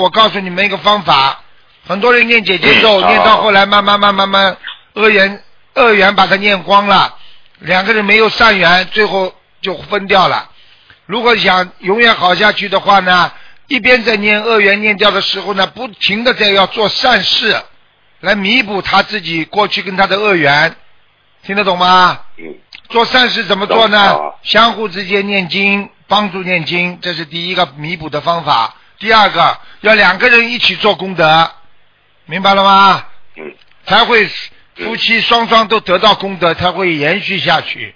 我告诉你们一个方法，很多人念姐姐咒，嗯念到后来慢慢慢慢慢，恶缘恶缘把它念光了，两个人没有善缘，最后就分掉了。如果想永远好下去的话呢，一边在念恶缘念掉的时候呢，不停的在要做善事，来弥补他自己过去跟他的恶缘，听得懂吗？嗯做善事怎么做呢？相互之间念经，帮助念经，这是第一个弥补的方法。第二个，要两个人一起做功德，明白了吗？嗯才会夫妻双双都得到功德，才会延续下去。